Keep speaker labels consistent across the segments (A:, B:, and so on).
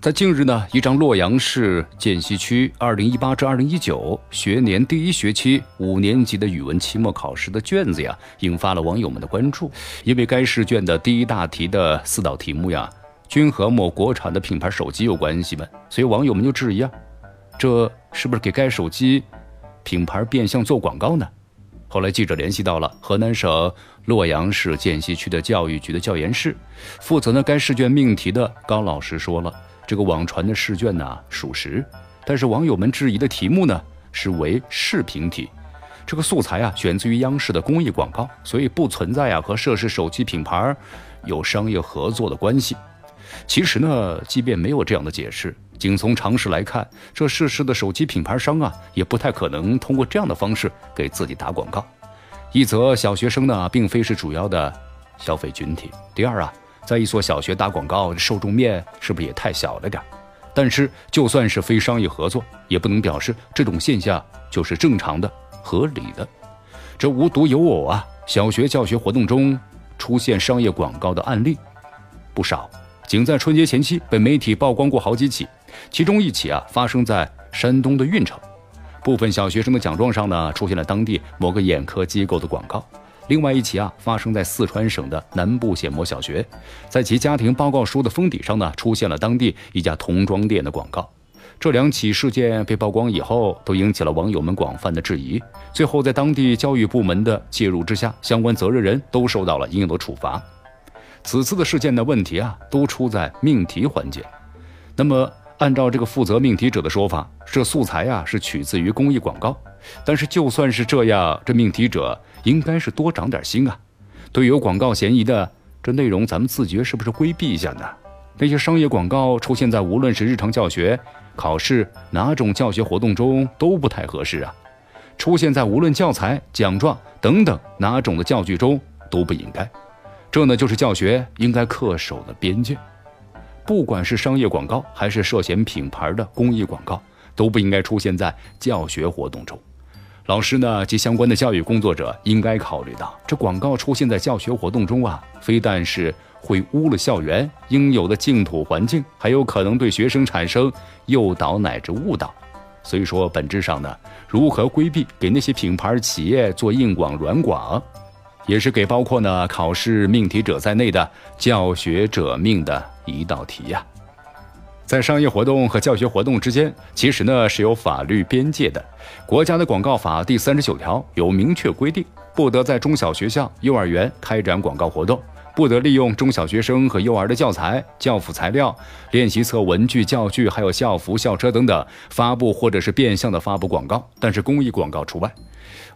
A: 在近日呢，一张洛阳市涧西区二零一八至二零一九学年第一学期五年级的语文期末考试的卷子呀，引发了网友们的关注。因为该试卷的第一大题的四道题目呀，均和某国产的品牌手机有关系嘛，所以网友们就质疑啊，这是不是给该手机品牌变相做广告呢？后来记者联系到了河南省洛阳市涧西区的教育局的教研室，负责呢该试卷命题的高老师说了。这个网传的试卷呢属实，但是网友们质疑的题目呢是为视频题，这个素材啊选自于央视的公益广告，所以不存在啊和涉事手机品牌有商业合作的关系。其实呢，即便没有这样的解释，仅从常识来看，这涉事的手机品牌商啊也不太可能通过这样的方式给自己打广告。一则小学生呢并非是主要的消费群体，第二啊。在一所小学打广告，受众面是不是也太小了点？但是就算是非商业合作，也不能表示这种现象就是正常的、合理的。这无独有偶啊，小学教学活动中出现商业广告的案例不少，仅在春节前期被媒体曝光过好几起。其中一起啊，发生在山东的运城，部分小学生的奖状上呢，出现了当地某个眼科机构的广告。另外一起啊，发生在四川省的南部县某小学，在其家庭报告书的封底上呢，出现了当地一家童装店的广告。这两起事件被曝光以后，都引起了网友们广泛的质疑。最后，在当地教育部门的介入之下，相关责任人都受到了应有的处罚。此次的事件的问题啊，都出在命题环节。那么，按照这个负责命题者的说法，这素材呀是取自于公益广告。但是就算是这样，这命题者应该是多长点心啊！对有广告嫌疑的这内容，咱们自觉是不是规避一下呢？那些商业广告出现在无论是日常教学、考试哪种教学活动中都不太合适啊！出现在无论教材、奖状等等哪种的教具中都不应该。这呢就是教学应该恪守的边界。不管是商业广告还是涉嫌品牌的公益广告，都不应该出现在教学活动中。老师呢及相关的教育工作者应该考虑到，这广告出现在教学活动中啊，非但是会污了校园应有的净土环境，还有可能对学生产生诱导乃至误导。所以说，本质上呢，如何规避给那些品牌企业做硬广软广，也是给包括呢考试命题者在内的教学者命的一道题呀。在商业活动和教学活动之间，其实呢是有法律边界的。国家的广告法第三十九条有明确规定，不得在中小学校、幼儿园开展广告活动，不得利用中小学生和幼儿的教材、教辅材料、练习册、文具、教具，还有校服、校车等等发布或者是变相的发布广告，但是公益广告除外。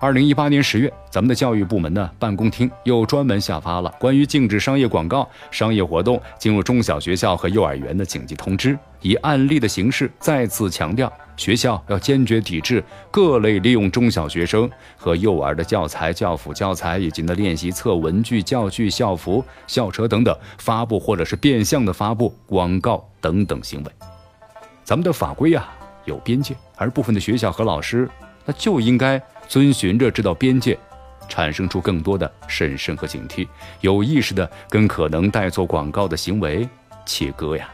A: 二零一八年十月，咱们的教育部门呢办公厅又专门下发了关于禁止商业广告、商业活动进入中小学校和幼儿园的紧急通知，以案例的形式再次强调，学校要坚决抵制各类利用中小学生和幼儿的教材、教辅教材以及呢练习册、文具、教具、校服、校车等等发布或者是变相的发布广告等等行为。咱们的法规啊有边界，而部分的学校和老师那就应该。遵循着这道边界，产生出更多的审慎和警惕，有意识的跟可能带做广告的行为切割呀。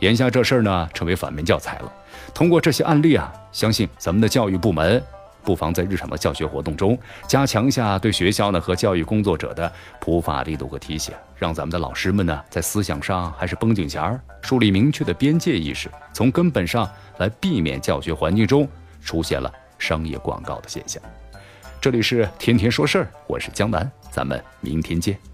A: 眼下这事儿呢，成为反面教材了。通过这些案例啊，相信咱们的教育部门不妨在日常的教学活动中，加强下对学校呢和教育工作者的普法力度和提醒，让咱们的老师们呢在思想上还是绷紧弦儿，树立明确的边界意识，从根本上来避免教学环境中出现了。商业广告的现象，这里是天天说事儿，我是江南，咱们明天见。